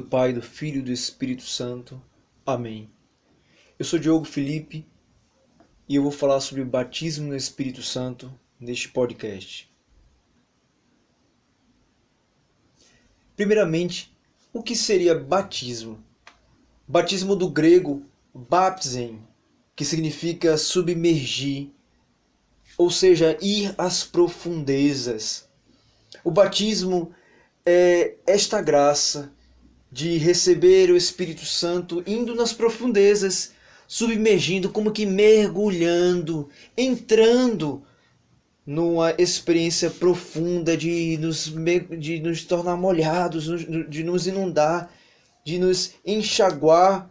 do Pai, do Filho e do Espírito Santo. Amém. Eu sou Diogo Felipe e eu vou falar sobre o batismo no Espírito Santo neste podcast. Primeiramente, o que seria batismo? Batismo do grego baptisen, que significa submergir, ou seja, ir às profundezas. O batismo é esta graça de receber o Espírito Santo indo nas profundezas, submergindo, como que mergulhando, entrando numa experiência profunda de nos, de nos tornar molhados, de nos inundar, de nos enxaguar,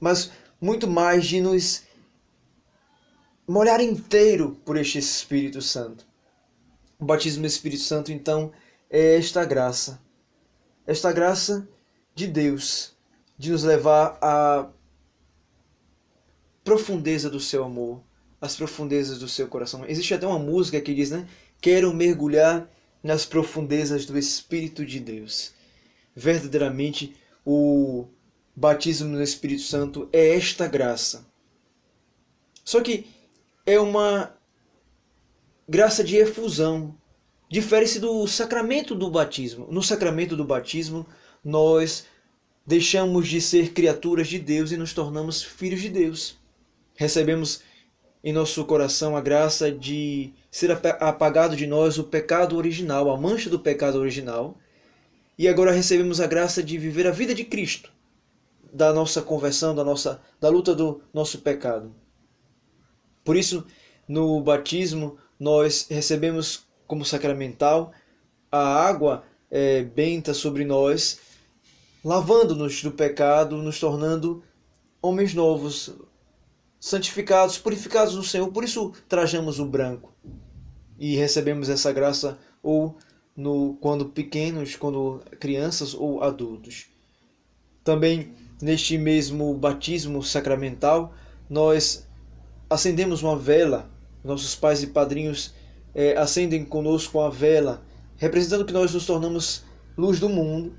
mas muito mais de nos molhar inteiro por este Espírito Santo. O batismo do Espírito Santo, então, é esta graça. Esta graça de Deus de nos levar à profundeza do seu amor, às profundezas do seu coração. Existe até uma música que diz, né? Quero mergulhar nas profundezas do Espírito de Deus. Verdadeiramente, o batismo no Espírito Santo é esta graça. Só que é uma graça de efusão. Difere-se do sacramento do batismo. No sacramento do batismo, nós deixamos de ser criaturas de Deus e nos tornamos filhos de Deus. Recebemos em nosso coração a graça de ser apagado de nós o pecado original, a mancha do pecado original, e agora recebemos a graça de viver a vida de Cristo, da nossa conversão, da nossa da luta do nosso pecado. Por isso, no batismo nós recebemos como sacramental a água é, benta sobre nós lavando-nos do pecado, nos tornando homens novos, santificados, purificados no Senhor. Por isso trajamos o branco e recebemos essa graça ou no quando pequenos, quando crianças ou adultos. Também neste mesmo batismo sacramental, nós acendemos uma vela. Nossos pais e padrinhos é, acendem conosco a vela, representando que nós nos tornamos luz do mundo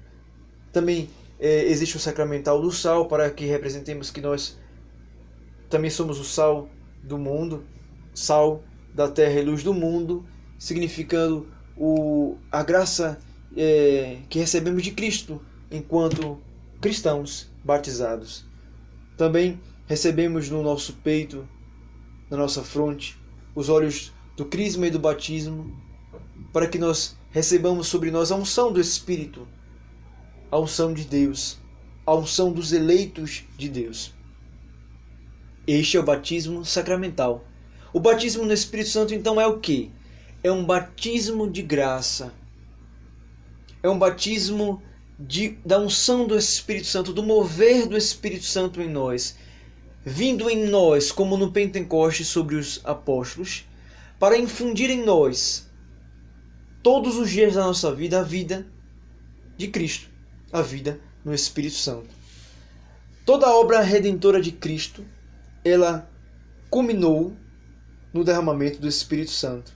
também é, existe o sacramental do sal, para que representemos que nós também somos o sal do mundo, sal da terra e luz do mundo, significando o, a graça é, que recebemos de Cristo enquanto cristãos batizados. Também recebemos no nosso peito, na nossa fronte, os olhos do crisma e do batismo, para que nós recebamos sobre nós a unção do Espírito a unção de Deus, a unção dos eleitos de Deus. Este é o batismo sacramental. O batismo no Espírito Santo então é o que? É um batismo de graça. É um batismo de, da unção do Espírito Santo, do mover do Espírito Santo em nós, vindo em nós, como no Pentecoste sobre os apóstolos, para infundir em nós, todos os dias da nossa vida, a vida de Cristo a vida no Espírito Santo. Toda a obra redentora de Cristo, ela culminou no derramamento do Espírito Santo.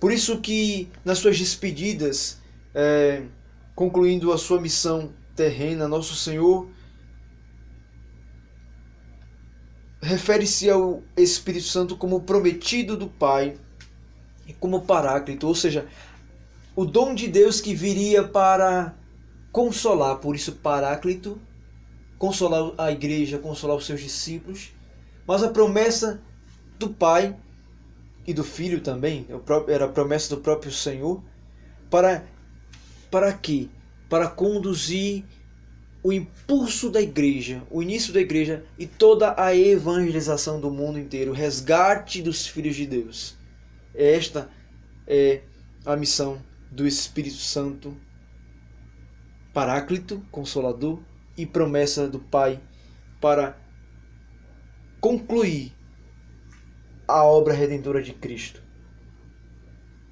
Por isso que nas suas despedidas, é, concluindo a sua missão terrena, nosso Senhor refere-se ao Espírito Santo como prometido do Pai e como paráclito, ou seja, o dom de Deus que viria para consolar, por isso Paráclito, consolar a igreja, consolar os seus discípulos, mas a promessa do Pai e do Filho também, era a promessa do próprio Senhor, para, para quê? Para conduzir o impulso da igreja, o início da igreja e toda a evangelização do mundo inteiro, o resgate dos filhos de Deus. Esta é a missão do Espírito Santo Paráclito, Consolador e promessa do Pai para concluir a obra redentora de Cristo.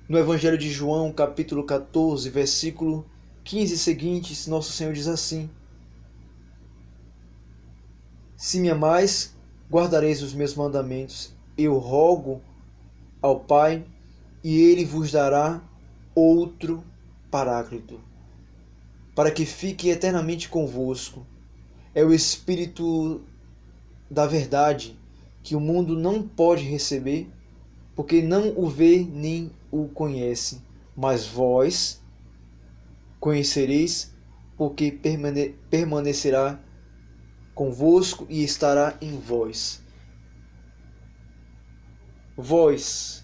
No Evangelho de João, capítulo 14, versículo 15 seguintes, nosso Senhor diz assim: Se me amais, guardareis os meus mandamentos. Eu rogo ao Pai, e ele vos dará outro Paráclito para que fique eternamente convosco. É o Espírito da verdade que o mundo não pode receber, porque não o vê nem o conhece. Mas vós conhecereis, porque permane permanecerá convosco e estará em vós. Vós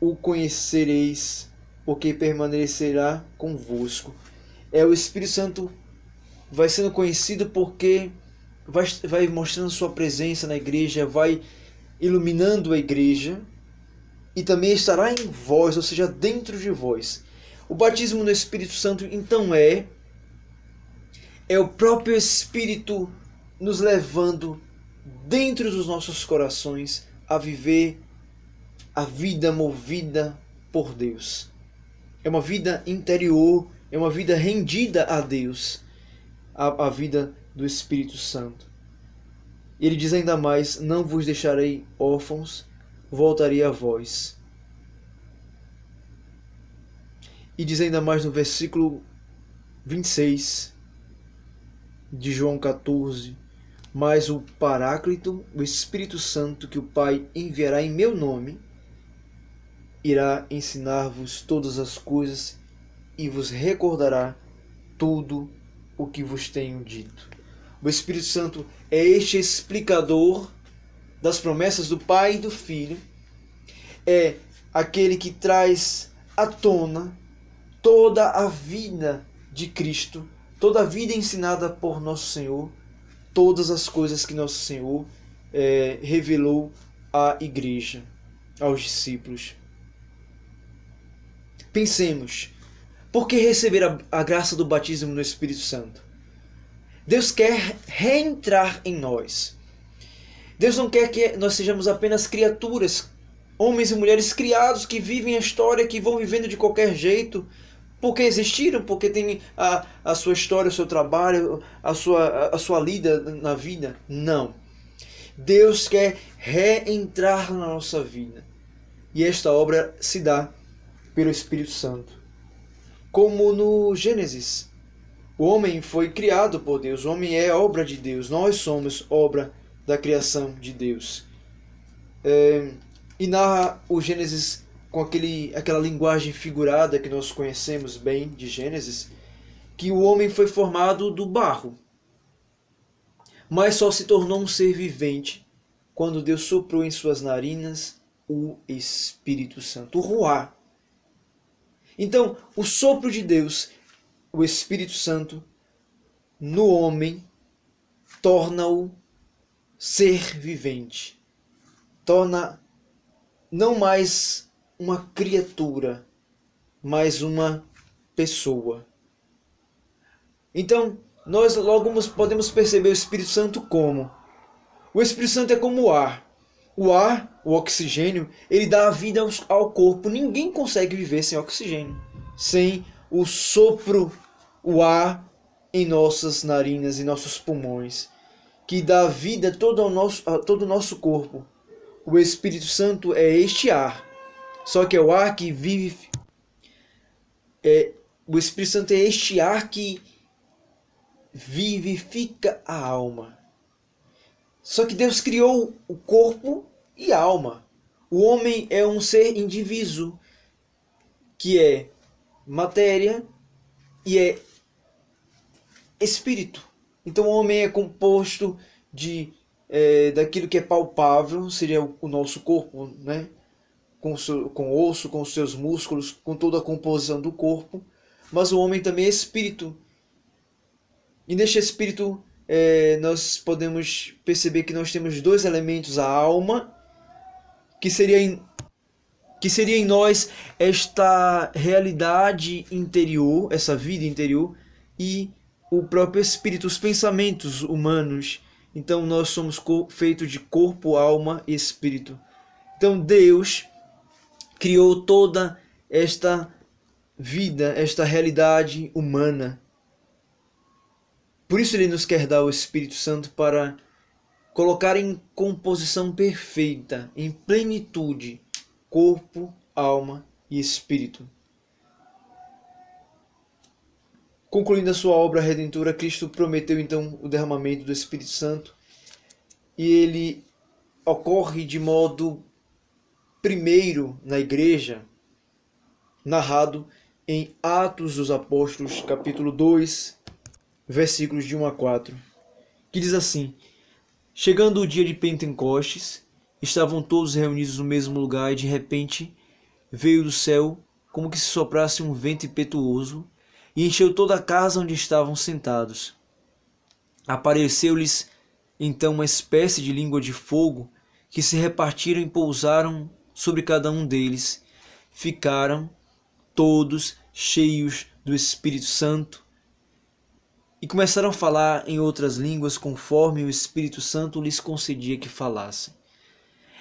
o conhecereis, porque permanecerá convosco. É o Espírito Santo vai sendo conhecido porque vai, vai mostrando sua presença na igreja, vai iluminando a igreja e também estará em vós, ou seja, dentro de vós. O batismo no Espírito Santo então é é o próprio Espírito nos levando dentro dos nossos corações a viver a vida movida por Deus. É uma vida interior, é uma vida rendida a Deus, a, a vida do Espírito Santo. Ele diz ainda mais: Não vos deixarei órfãos, voltarei a vós. E diz ainda mais no versículo 26 de João 14: Mas o Paráclito, o Espírito Santo, que o Pai enviará em meu nome, irá ensinar-vos todas as coisas e vos recordará tudo o que vos tenho dito. O Espírito Santo é este explicador das promessas do Pai e do Filho, é aquele que traz à tona toda a vida de Cristo toda a vida ensinada por nosso Senhor, todas as coisas que nosso Senhor é, revelou à igreja, aos discípulos. Pensemos, por que receber a, a graça do batismo no Espírito Santo? Deus quer reentrar em nós. Deus não quer que nós sejamos apenas criaturas, homens e mulheres criados que vivem a história, que vão vivendo de qualquer jeito, porque existiram, porque tem a, a sua história, o seu trabalho, a sua, a sua lida na vida. Não. Deus quer reentrar na nossa vida. E esta obra se dá pelo Espírito Santo. Como no Gênesis. O homem foi criado por Deus, o homem é obra de Deus, nós somos obra da criação de Deus. É, e narra o Gênesis com aquele, aquela linguagem figurada que nós conhecemos bem de Gênesis, que o homem foi formado do barro, mas só se tornou um ser vivente quando Deus soprou em suas narinas o Espírito Santo, o. Então, o sopro de Deus, o Espírito Santo, no homem, torna-o ser vivente, torna não mais uma criatura, mas uma pessoa. Então, nós logo podemos perceber o Espírito Santo como? O Espírito Santo é como o ar. O ar, o oxigênio, ele dá vida ao corpo. Ninguém consegue viver sem oxigênio, sem o sopro, o ar em nossas narinas e nossos pulmões, que dá vida todo ao nosso, a todo o nosso corpo. O Espírito Santo é este ar só que é o ar que vive. É, o Espírito Santo é este ar que vivifica a alma. Só que Deus criou o corpo e a alma. O homem é um ser indiviso, que é matéria e é espírito. Então o homem é composto de é, daquilo que é palpável, seria o nosso corpo, né? com, seu, com osso, com seus músculos, com toda a composição do corpo, mas o homem também é espírito. E neste espírito é, nós podemos perceber que nós temos dois elementos: a alma, que seria em, que seria em nós esta realidade interior, essa vida interior, e o próprio espírito, os pensamentos humanos. Então nós somos feitos de corpo, alma e espírito. Então Deus criou toda esta vida, esta realidade humana. Por isso ele nos quer dar o Espírito Santo para colocar em composição perfeita, em plenitude, corpo, alma e espírito. Concluindo a sua obra redentora, Cristo prometeu então o derramamento do Espírito Santo e ele ocorre de modo primeiro na igreja, narrado em Atos dos Apóstolos, capítulo 2, versículos de 1 a 4, que diz assim: Chegando o dia de Pentecostes, estavam todos reunidos no mesmo lugar e de repente veio do céu como que se soprasse um vento impetuoso e encheu toda a casa onde estavam sentados. Apareceu-lhes então uma espécie de língua de fogo que se repartiram e pousaram sobre cada um deles. Ficaram todos cheios do Espírito Santo e começaram a falar em outras línguas conforme o Espírito Santo lhes concedia que falassem.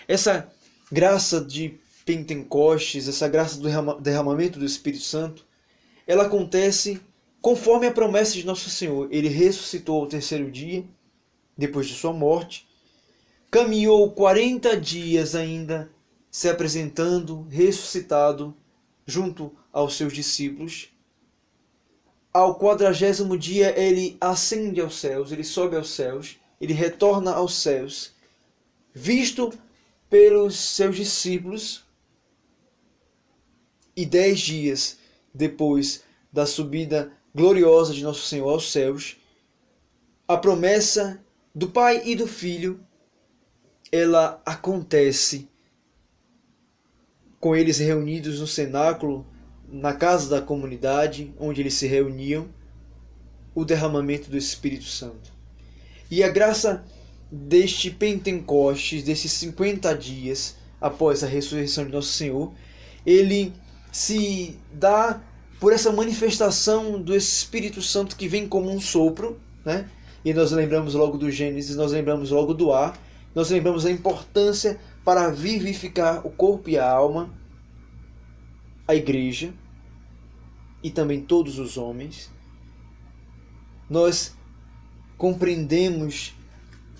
Essa graça de Pentecostes, essa graça do derramamento do Espírito Santo, ela acontece conforme a promessa de Nosso Senhor. Ele ressuscitou ao terceiro dia, depois de sua morte, caminhou 40 dias ainda, se apresentando ressuscitado junto aos seus discípulos. Ao quadragésimo dia ele ascende aos céus, ele sobe aos céus, ele retorna aos céus, visto pelos seus discípulos. E dez dias depois da subida gloriosa de Nosso Senhor aos céus, a promessa do Pai e do Filho, ela acontece com eles reunidos no cenáculo, na casa da comunidade onde eles se reuniam, o derramamento do Espírito Santo. E a graça deste Pentecostes, desses 50 dias após a ressurreição de Nosso Senhor, ele se dá por essa manifestação do Espírito Santo que vem como um sopro, né? E nós lembramos logo do Gênesis, nós lembramos logo do ar, nós lembramos da importância para vivificar o corpo e a alma, a igreja e também todos os homens. Nós compreendemos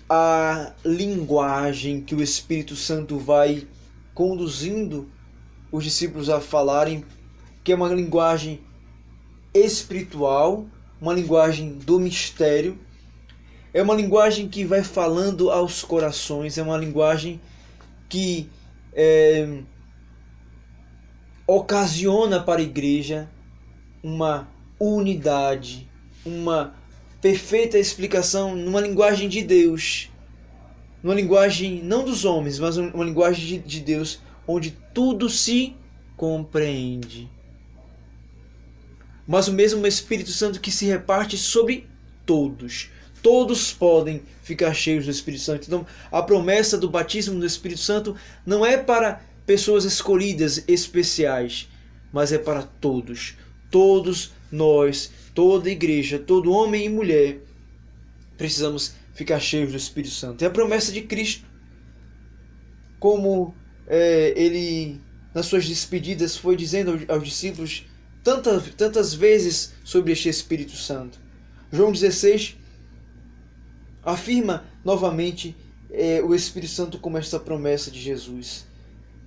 a linguagem que o Espírito Santo vai conduzindo os discípulos a falarem, que é uma linguagem espiritual, uma linguagem do mistério, é uma linguagem que vai falando aos corações, é uma linguagem que é, ocasiona para a igreja uma unidade, uma perfeita explicação numa linguagem de Deus, numa linguagem não dos homens, mas uma linguagem de, de Deus, onde tudo se compreende. Mas o mesmo Espírito Santo que se reparte sobre todos todos podem ficar cheios do Espírito Santo. Então, a promessa do batismo do Espírito Santo não é para pessoas escolhidas especiais, mas é para todos. Todos nós, toda igreja, todo homem e mulher, precisamos ficar cheios do Espírito Santo. É a promessa de Cristo. Como é, ele, nas suas despedidas, foi dizendo aos, discípulos tantas, tantas vezes sobre este Espírito Santo. João 16, afirma novamente é, o Espírito Santo como esta promessa de Jesus.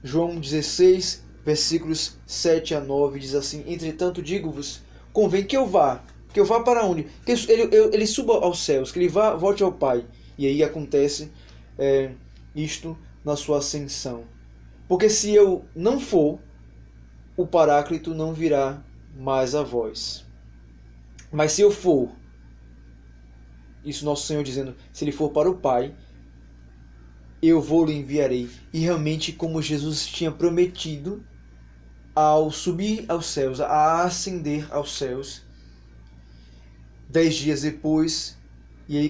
João 16, versículos 7 a 9 diz assim: Entretanto, digo-vos, convém que eu vá. Que eu vá para onde? Que ele, ele, ele suba aos céus, que ele vá, volte ao Pai. E aí acontece é, isto na sua ascensão. Porque se eu não for, o Paráclito não virá mais a vós. Mas se eu for, isso nosso Senhor dizendo: se ele for para o Pai, eu vou lhe enviarei. E realmente, como Jesus tinha prometido, ao subir aos céus, a ascender aos céus, dez dias depois, e aí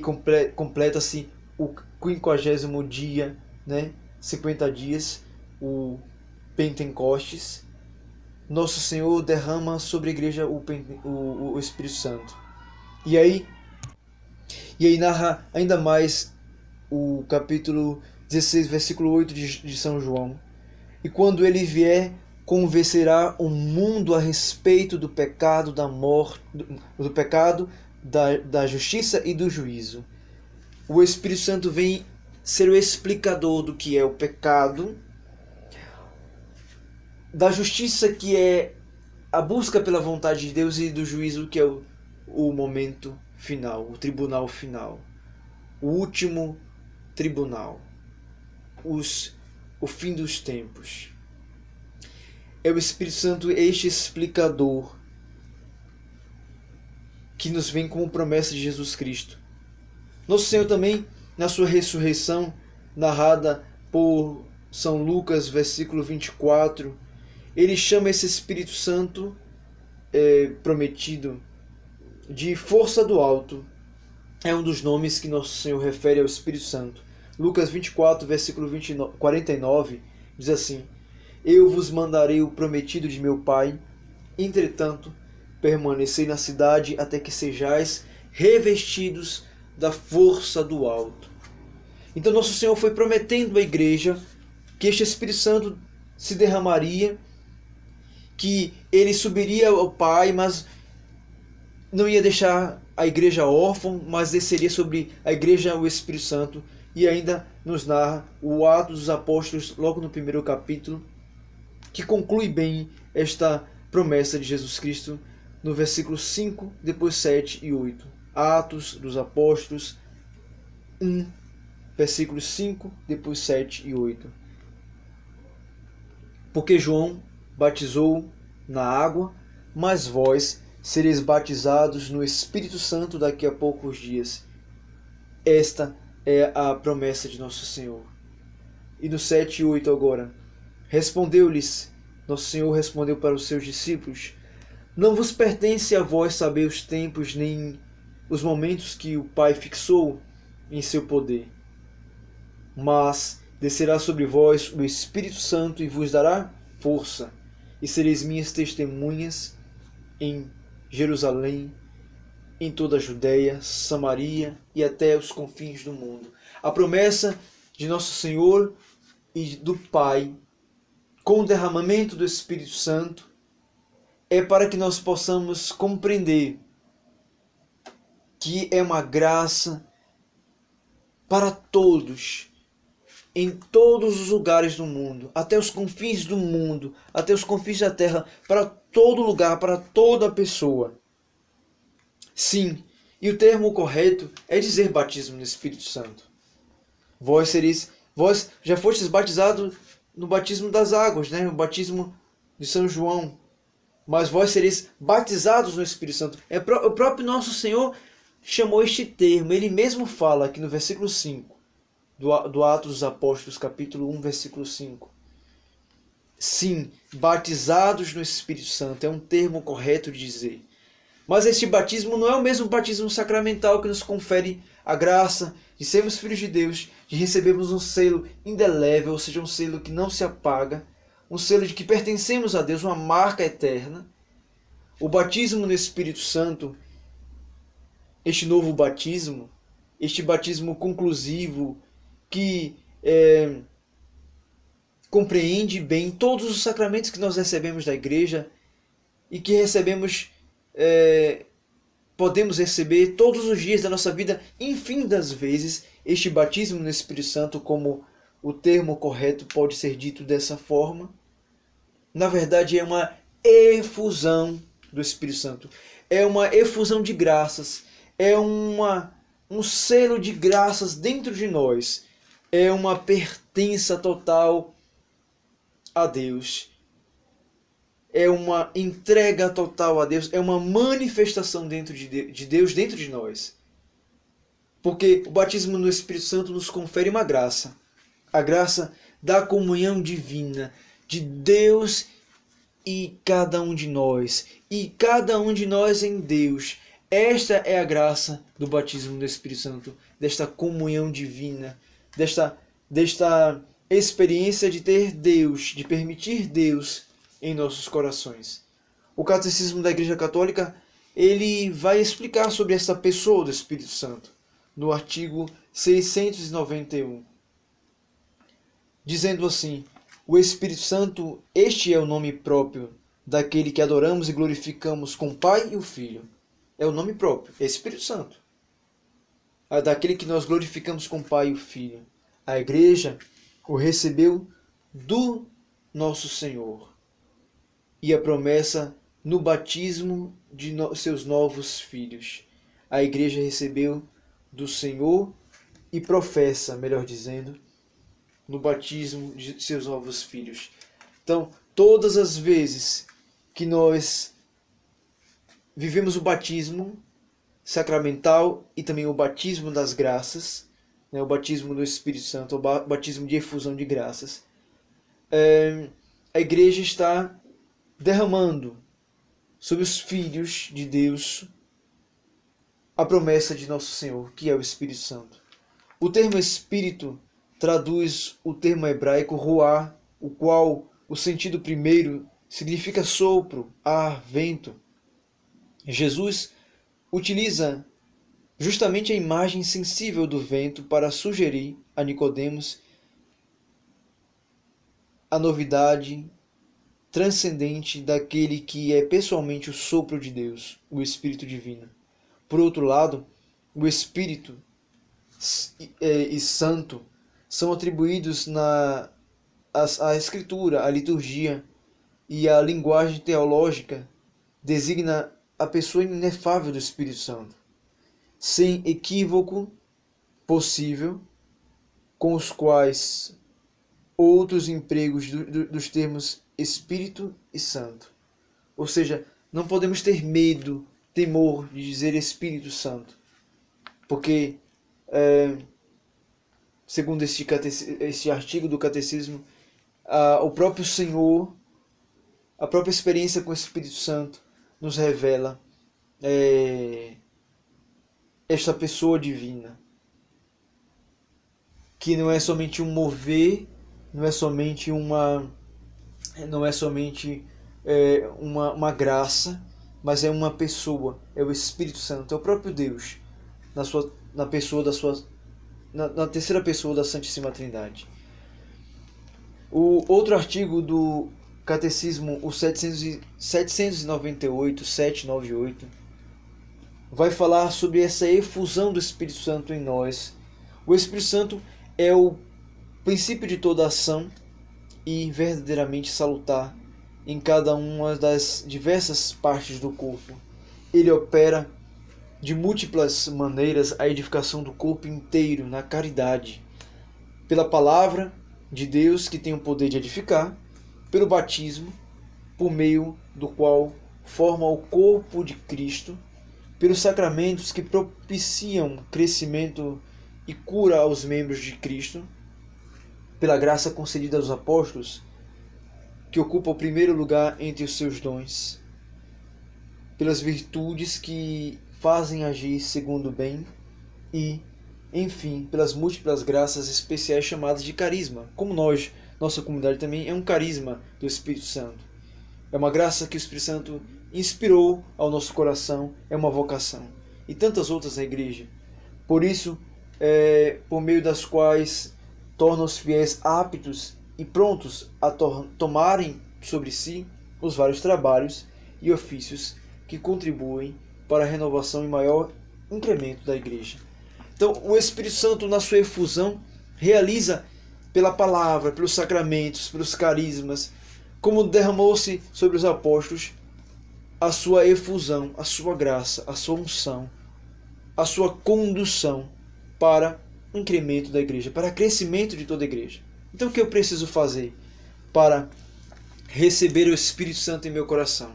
completa-se o quinquagésimo dia, né? 50 dias, o Pentecostes, Nosso Senhor derrama sobre a igreja o, o, o Espírito Santo. E aí, e aí narra ainda mais o capítulo 16, versículo 8 de, de São João. E quando ele vier, convencerá o mundo a respeito do pecado, da morte, do, do pecado, da, da justiça e do juízo. O Espírito Santo vem ser o explicador do que é o pecado, da justiça que é a busca pela vontade de Deus e do juízo que é o, o momento final, o tribunal final, o último tribunal, os, o fim dos tempos. É o Espírito Santo este explicador que nos vem como promessa de Jesus Cristo. Nosso Senhor também, na sua ressurreição, narrada por São Lucas, versículo 24, ele chama esse Espírito Santo é, prometido de força do alto. É um dos nomes que nosso Senhor refere ao Espírito Santo. Lucas 24, versículo 29, 49, diz assim: Eu vos mandarei o prometido de meu Pai, entretanto, permanecei na cidade até que sejais revestidos da força do alto. Então, nosso Senhor foi prometendo à igreja que este Espírito Santo se derramaria, que ele subiria ao Pai, mas não ia deixar a igreja órfã, mas desceria sobre a igreja o Espírito Santo. E ainda nos narra o Atos dos Apóstolos, logo no primeiro capítulo, que conclui bem esta promessa de Jesus Cristo no versículo 5, depois 7 e 8. Atos dos Apóstolos 1, versículos 5, depois 7 e 8. Porque João batizou na água, mas vós sereis batizados no Espírito Santo daqui a poucos dias. Esta é a promessa de nosso Senhor. E no 7 e 8 agora. Respondeu-lhes, nosso Senhor respondeu para os seus discípulos: não vos pertence a vós saber os tempos nem os momentos que o Pai fixou em seu poder. Mas descerá sobre vós o Espírito Santo e vos dará força, e sereis minhas testemunhas em Jerusalém, em toda a Judéia, Samaria e até os confins do mundo. A promessa de nosso Senhor e do Pai, com o derramamento do Espírito Santo, é para que nós possamos compreender que é uma graça para todos, em todos os lugares do mundo, até os confins do mundo, até os confins da terra, para todo lugar, para toda pessoa. Sim, e o termo correto é dizer batismo no Espírito Santo. Vós sereis, vós já fostes batizados no batismo das águas, né? O batismo de São João, mas vós sereis batizados no Espírito Santo. É o próprio nosso Senhor chamou este termo. Ele mesmo fala aqui no versículo 5 do, do Atos dos Apóstolos, capítulo 1, versículo 5. Sim, batizados no Espírito Santo é um termo correto de dizer. Mas este batismo não é o mesmo batismo sacramental que nos confere a graça de sermos filhos de Deus, de recebermos um selo indelével, ou seja, um selo que não se apaga um selo de que pertencemos a Deus, uma marca eterna. O batismo no Espírito Santo, este novo batismo, este batismo conclusivo que é, compreende bem todos os sacramentos que nós recebemos da igreja e que recebemos, é, podemos receber todos os dias da nossa vida, enfim das vezes, este batismo no Espírito Santo, como o termo correto pode ser dito dessa forma, na verdade é uma efusão do Espírito Santo. É uma efusão de graças, é uma um selo de graças dentro de nós. É uma pertença total a Deus. É uma entrega total a Deus, é uma manifestação dentro de Deus dentro de nós. Porque o batismo no Espírito Santo nos confere uma graça, a graça da comunhão divina, de Deus e cada um de nós, e cada um de nós em Deus. Esta é a graça do batismo do Espírito Santo, desta comunhão divina, desta, desta experiência de ter Deus, de permitir Deus em nossos corações. O Catecismo da Igreja Católica ele vai explicar sobre essa pessoa do Espírito Santo no artigo 691, dizendo assim: o Espírito Santo, este é o nome próprio daquele que adoramos e glorificamos com o Pai e o Filho. É o nome próprio, é Espírito Santo. É daquele que nós glorificamos com o Pai e o Filho. A igreja o recebeu do nosso Senhor. E a promessa no batismo de no seus novos filhos. A igreja recebeu do Senhor e professa, melhor dizendo, no batismo de seus novos filhos. Então, todas as vezes que nós vivemos o batismo sacramental e também o batismo das graças, né, o batismo do Espírito Santo, o batismo de efusão de graças, é, a igreja está derramando sobre os filhos de Deus a promessa de nosso Senhor, que é o Espírito Santo. O termo Espírito traduz o termo hebraico ruá, o qual o sentido primeiro significa sopro, ar, vento. Jesus utiliza justamente a imagem sensível do vento para sugerir a Nicodemos a novidade transcendente daquele que é pessoalmente o sopro de Deus, o Espírito Divino. Por outro lado, o Espírito é, e Santo são atribuídos na a, a Escritura, a liturgia e a linguagem teológica designa a pessoa inefável do Espírito Santo, sem equívoco possível, com os quais outros empregos do, do, dos termos Espírito e Santo. Ou seja, não podemos ter medo, temor de dizer Espírito Santo, porque, é, segundo este, este artigo do Catecismo, a, o próprio Senhor, a própria experiência com o Espírito Santo, nos revela é, esta pessoa divina, que não é somente um mover, não é somente uma não é somente é, uma, uma graça, mas é uma pessoa, é o Espírito Santo, é o próprio Deus, na, sua, na pessoa da sua. Na, na terceira pessoa da Santíssima Trindade. O outro artigo do Catecismo, o 700, 798, 798, vai falar sobre essa efusão do Espírito Santo em nós. O Espírito Santo é o princípio de toda ação e verdadeiramente salutar em cada uma das diversas partes do corpo. Ele opera de múltiplas maneiras a edificação do corpo inteiro na caridade, pela palavra de Deus que tem o poder de edificar, pelo batismo, por meio do qual forma o corpo de Cristo, pelos sacramentos que propiciam crescimento e cura aos membros de Cristo pela graça concedida aos apóstolos, que ocupa o primeiro lugar entre os seus dons, pelas virtudes que fazem agir segundo o bem e, enfim, pelas múltiplas graças especiais chamadas de carisma, como nós, nossa comunidade também é um carisma do Espírito Santo. É uma graça que o Espírito Santo inspirou ao nosso coração, é uma vocação. E tantas outras na igreja. Por isso, é, por meio das quais torna os fiéis aptos e prontos a to tomarem sobre si os vários trabalhos e ofícios que contribuem para a renovação e maior incremento da igreja. Então, o Espírito Santo, na sua efusão, realiza pela palavra, pelos sacramentos, pelos carismas, como derramou-se sobre os apóstolos, a sua efusão, a sua graça, a sua unção, a sua condução para incremento da igreja, para crescimento de toda a igreja. Então o que eu preciso fazer para receber o Espírito Santo em meu coração?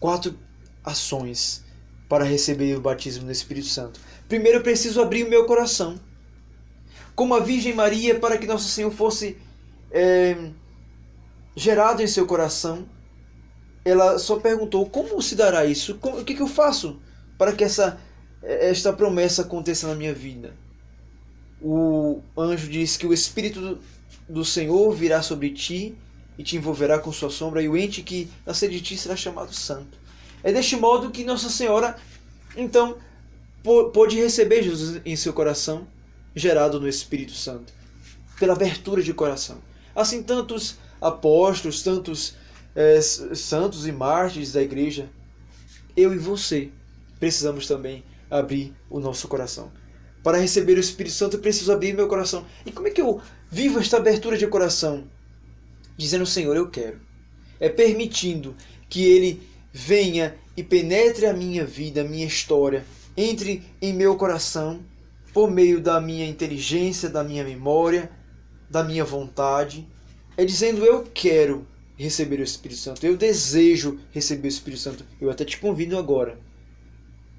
Quatro ações para receber o batismo do Espírito Santo. Primeiro eu preciso abrir o meu coração. Como a Virgem Maria, para que Nosso Senhor fosse é, gerado em seu coração, ela só perguntou: como se dará isso? O que, que eu faço para que essa esta promessa aconteça na minha vida. O anjo diz que o Espírito do Senhor virá sobre ti e te envolverá com sua sombra, e o ente que nascer de ti será chamado Santo. É deste modo que Nossa Senhora, então, pôde receber Jesus em seu coração, gerado no Espírito Santo, pela abertura de coração. Assim, tantos apóstolos, tantos é, santos e mártires da igreja, eu e você precisamos também abrir o nosso coração. Para receber o Espírito Santo, eu preciso abrir meu coração. E como é que eu vivo esta abertura de coração? Dizendo, Senhor, eu quero. é permitindo que ele venha e penetre a minha vida, a minha história, entre em meu coração por meio da minha inteligência, da minha memória, da minha vontade. É dizendo eu quero receber o Espírito Santo, eu desejo receber o Espírito Santo. Eu até te convido agora.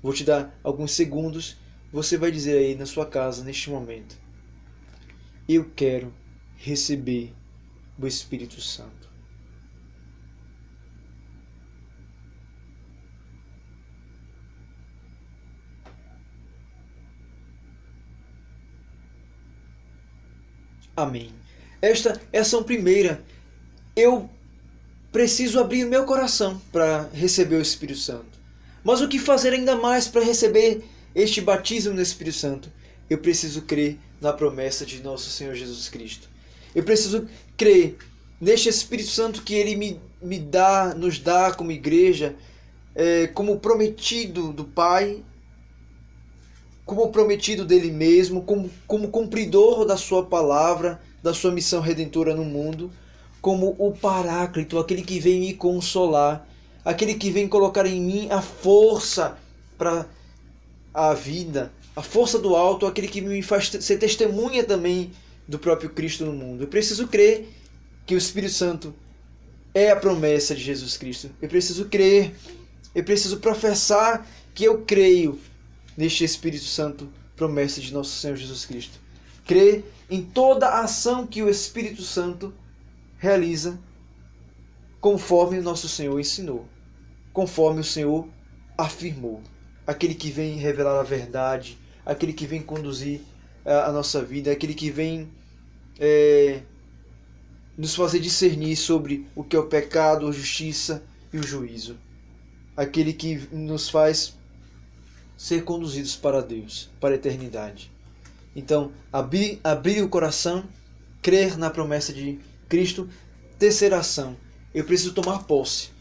Vou te dar alguns segundos, você vai dizer aí na sua casa neste momento: Eu quero receber o Espírito Santo. Amém. Esta é a ação primeira. Eu preciso abrir meu coração para receber o Espírito Santo. Mas o que fazer ainda mais para receber este batismo no Espírito Santo? Eu preciso crer na promessa de nosso Senhor Jesus Cristo. Eu preciso crer neste Espírito Santo que Ele me, me dá, nos dá como igreja, é, como prometido do Pai como prometido dele mesmo, como, como cumpridor da sua palavra, da sua missão redentora no mundo, como o Paráclito, aquele que vem me consolar, aquele que vem colocar em mim a força para a vida, a força do alto, aquele que me faz ser testemunha também do próprio Cristo no mundo. Eu preciso crer que o Espírito Santo é a promessa de Jesus Cristo. Eu preciso crer, eu preciso professar que eu creio neste Espírito Santo, promessa de nosso Senhor Jesus Cristo. Crê em toda a ação que o Espírito Santo realiza conforme o nosso Senhor ensinou, conforme o Senhor afirmou. Aquele que vem revelar a verdade, aquele que vem conduzir a, a nossa vida, aquele que vem é, nos fazer discernir sobre o que é o pecado, a justiça e o juízo. Aquele que nos faz ser conduzidos para Deus, para a eternidade. Então, abrir, abrir o coração, crer na promessa de Cristo. Terceira ação, eu preciso tomar posse.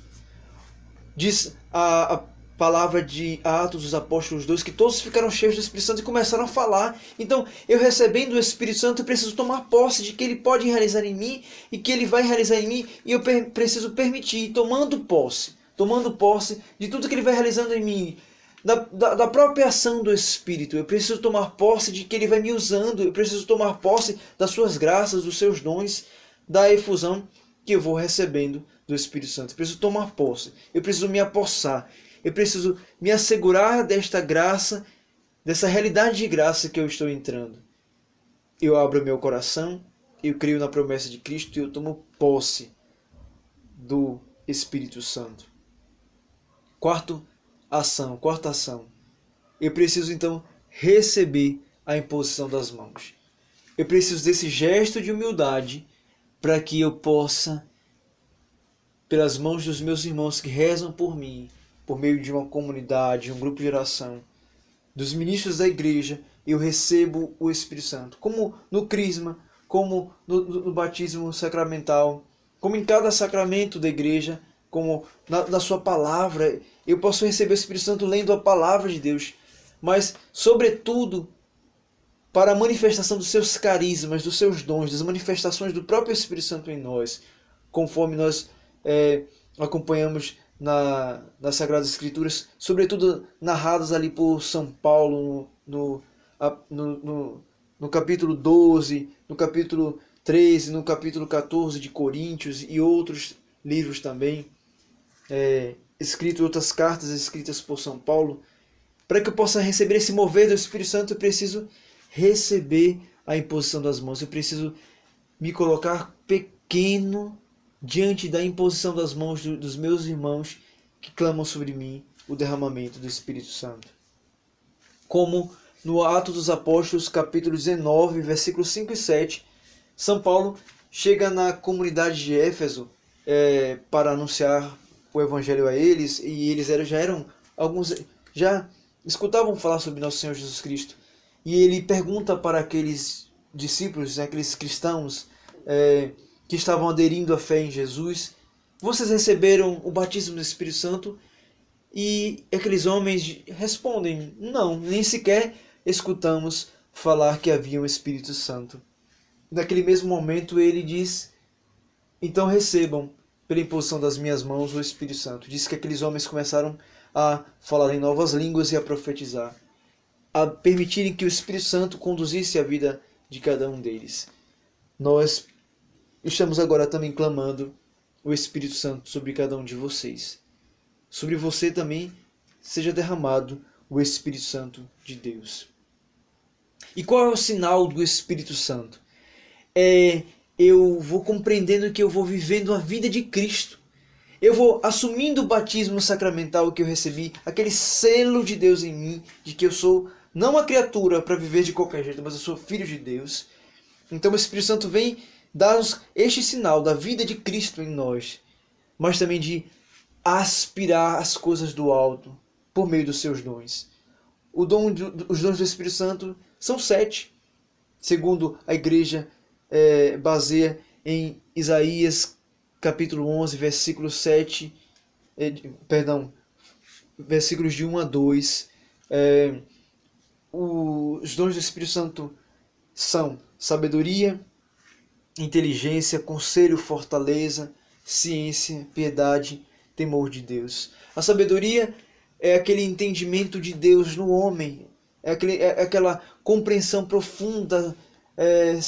Diz a, a palavra de Atos dos Apóstolos 2 que todos ficaram cheios do Espírito Santo e começaram a falar. Então, eu recebendo o Espírito Santo, preciso tomar posse de que ele pode realizar em mim e que ele vai realizar em mim e eu per preciso permitir, tomando posse, tomando posse de tudo que ele vai realizando em mim, da, da, da, própria ação do Espírito. Eu preciso tomar posse de que Ele vai me usando. Eu preciso tomar posse das suas graças, dos seus dons, da efusão que eu vou recebendo do Espírito Santo. Eu preciso tomar posse. Eu preciso me apossar. Eu preciso me assegurar desta graça, dessa realidade de graça que eu estou entrando. Eu abro meu coração, eu creio na promessa de Cristo e eu tomo posse do Espírito Santo. Quarto ação, quarta ação. Eu preciso então receber a imposição das mãos. Eu preciso desse gesto de humildade para que eu possa, pelas mãos dos meus irmãos que rezam por mim, por meio de uma comunidade, um grupo de oração, dos ministros da igreja, eu recebo o Espírito Santo. Como no Crisma, como no, no batismo sacramental, como em cada sacramento da igreja, como na, na sua palavra. Eu posso receber o Espírito Santo lendo a palavra de Deus, mas, sobretudo, para a manifestação dos seus carismas, dos seus dons, das manifestações do próprio Espírito Santo em nós, conforme nós é, acompanhamos na, nas Sagradas Escrituras, sobretudo narradas ali por São Paulo no, no, no, no capítulo 12, no capítulo 13, no capítulo 14 de Coríntios e outros livros também é, outras cartas escritas por São Paulo, para que eu possa receber esse mover do Espírito Santo, eu preciso receber a imposição das mãos. Eu preciso me colocar pequeno diante da imposição das mãos do, dos meus irmãos que clamam sobre mim o derramamento do Espírito Santo. Como no Atos dos Apóstolos, capítulo 19, versículos 5 e 7, São Paulo chega na comunidade de Éfeso é, para anunciar o evangelho a eles e eles eram, já eram alguns já escutavam falar sobre nosso Senhor Jesus Cristo e ele pergunta para aqueles discípulos, aqueles cristãos é, que estavam aderindo à fé em Jesus, vocês receberam o batismo do Espírito Santo? E aqueles homens respondem, não, nem sequer escutamos falar que havia um Espírito Santo. Naquele mesmo momento ele diz, então recebam pela imposição das minhas mãos o Espírito Santo. Diz que aqueles homens começaram a falar em novas línguas e a profetizar, a permitirem que o Espírito Santo conduzisse a vida de cada um deles. Nós estamos agora também clamando o Espírito Santo sobre cada um de vocês. Sobre você também seja derramado o Espírito Santo de Deus. E qual é o sinal do Espírito Santo? É eu vou compreendendo que eu vou vivendo a vida de Cristo. Eu vou assumindo o batismo sacramental que eu recebi, aquele selo de Deus em mim, de que eu sou não uma criatura para viver de qualquer jeito, mas eu sou filho de Deus. Então o Espírito Santo vem dar-nos este sinal da vida de Cristo em nós, mas também de aspirar as coisas do alto por meio dos seus dons. Dom do, os dons do Espírito Santo são sete, segundo a igreja é, baseia em Isaías capítulo 11, versículo 7, é, perdão, versículos de 1 a 2. É, os dons do Espírito Santo são sabedoria, inteligência, conselho, fortaleza, ciência, piedade, temor de Deus. A sabedoria é aquele entendimento de Deus no homem, é, aquele, é aquela compreensão profunda é,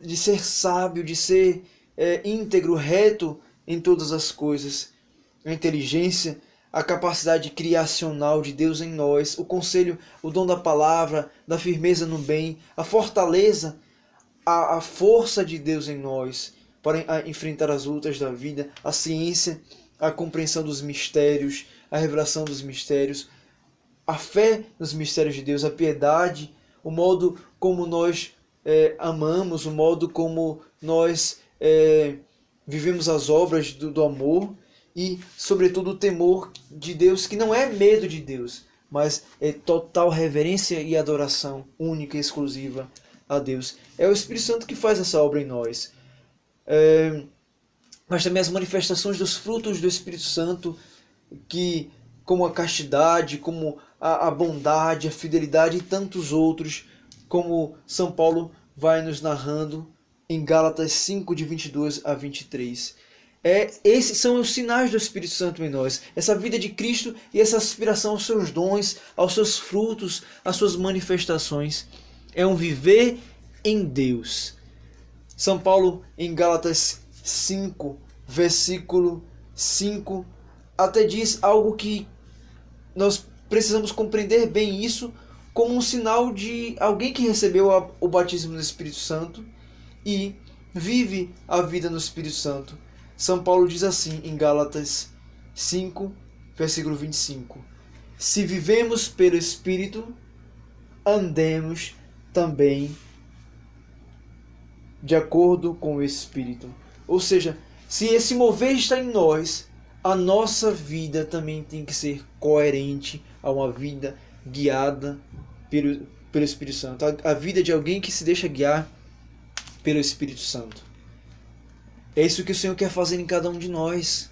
de ser sábio, de ser é, íntegro, reto em todas as coisas. A inteligência, a capacidade criacional de Deus em nós, o conselho, o dom da palavra, da firmeza no bem, a fortaleza a, a força de Deus em nós para enfrentar as lutas da vida, a ciência, a compreensão dos mistérios, a revelação dos mistérios, a fé nos mistérios de Deus, a piedade, o modo como nós é, amamos, o modo como nós é, vivemos as obras do, do amor e, sobretudo, o temor de Deus, que não é medo de Deus, mas é total reverência e adoração única e exclusiva a Deus. É o Espírito Santo que faz essa obra em nós. É, mas também as manifestações dos frutos do Espírito Santo, que como a castidade, como a, a bondade, a fidelidade e tantos outros, como São Paulo vai nos narrando em Gálatas 5, de 22 a 23. É, esses são os sinais do Espírito Santo em nós. Essa vida de Cristo e essa aspiração aos seus dons, aos seus frutos, às suas manifestações é um viver em Deus. São Paulo, em Gálatas 5, versículo 5, até diz algo que nós precisamos compreender bem isso como um sinal de alguém que recebeu o batismo no Espírito Santo e vive a vida no Espírito Santo. São Paulo diz assim em Gálatas 5, versículo 25: Se vivemos pelo Espírito, andemos também de acordo com o Espírito. Ou seja, se esse mover está em nós, a nossa vida também tem que ser coerente a uma vida guiada pelo, pelo Espírito Santo. A, a vida de alguém que se deixa guiar pelo Espírito Santo. É isso que o Senhor quer fazer em cada um de nós.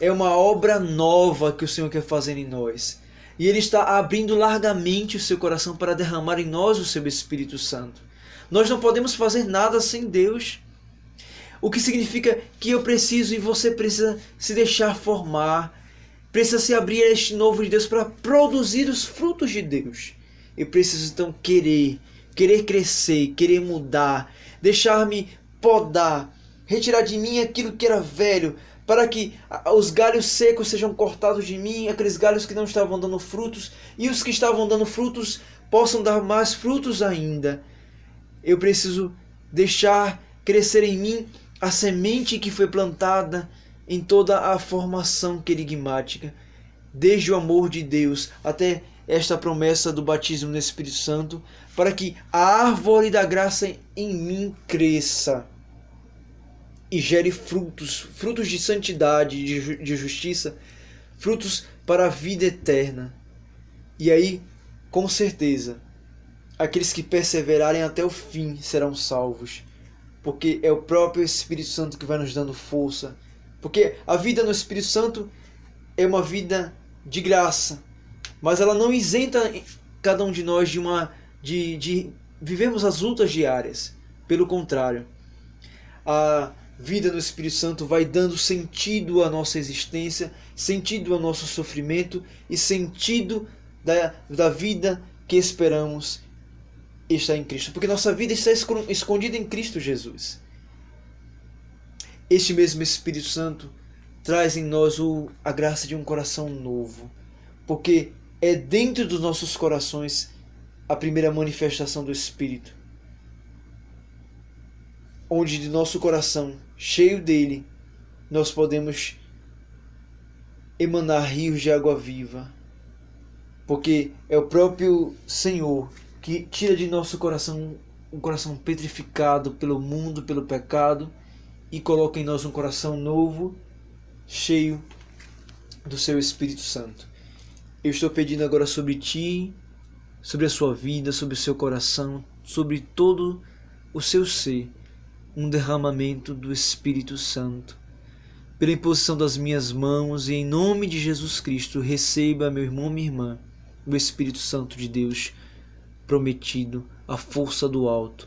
É uma obra nova que o Senhor quer fazer em nós. E Ele está abrindo largamente o seu coração para derramar em nós o seu Espírito Santo. Nós não podemos fazer nada sem Deus. O que significa que eu preciso e você precisa se deixar formar, precisa se abrir a este novo de Deus para produzir os frutos de Deus. Eu preciso então querer, querer crescer, querer mudar, deixar-me podar, retirar de mim aquilo que era velho, para que os galhos secos sejam cortados de mim, aqueles galhos que não estavam dando frutos, e os que estavam dando frutos possam dar mais frutos ainda. Eu preciso deixar crescer em mim a semente que foi plantada em toda a formação querigmática, desde o amor de Deus até esta promessa do batismo no Espírito Santo, para que a árvore da graça em mim cresça e gere frutos, frutos de santidade, de, de justiça, frutos para a vida eterna. E aí, com certeza, aqueles que perseverarem até o fim serão salvos, porque é o próprio Espírito Santo que vai nos dando força. Porque a vida no Espírito Santo é uma vida de graça, mas ela não isenta cada um de nós de uma de, de vivermos as lutas diárias. Pelo contrário, a vida no Espírito Santo vai dando sentido à nossa existência, sentido ao nosso sofrimento e sentido da, da vida que esperamos estar em Cristo. Porque nossa vida está escondida em Cristo Jesus. Este mesmo Espírito Santo traz em nós o, a graça de um coração novo. Porque é dentro dos nossos corações a primeira manifestação do Espírito. Onde de nosso coração, cheio dele, nós podemos emanar rios de água viva. Porque é o próprio Senhor que tira de nosso coração um coração petrificado pelo mundo, pelo pecado, e coloca em nós um coração novo, cheio do seu Espírito Santo. Eu estou pedindo agora sobre ti, sobre a sua vida, sobre o seu coração, sobre todo o seu ser, um derramamento do Espírito Santo. Pela imposição das minhas mãos e em nome de Jesus Cristo, receba, meu irmão, minha irmã, o Espírito Santo de Deus prometido, a força do alto.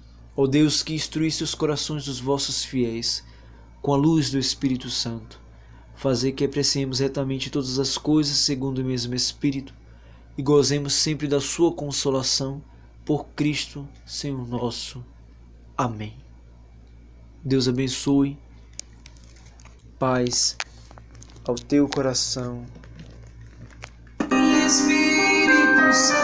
ó Deus que instruísse os corações dos vossos fiéis com a luz do Espírito Santo. Fazer que apreciemos retamente todas as coisas segundo o mesmo Espírito e gozemos sempre da sua consolação por Cristo, Senhor nosso. Amém. Deus abençoe. Paz ao teu coração. Espírito Santo.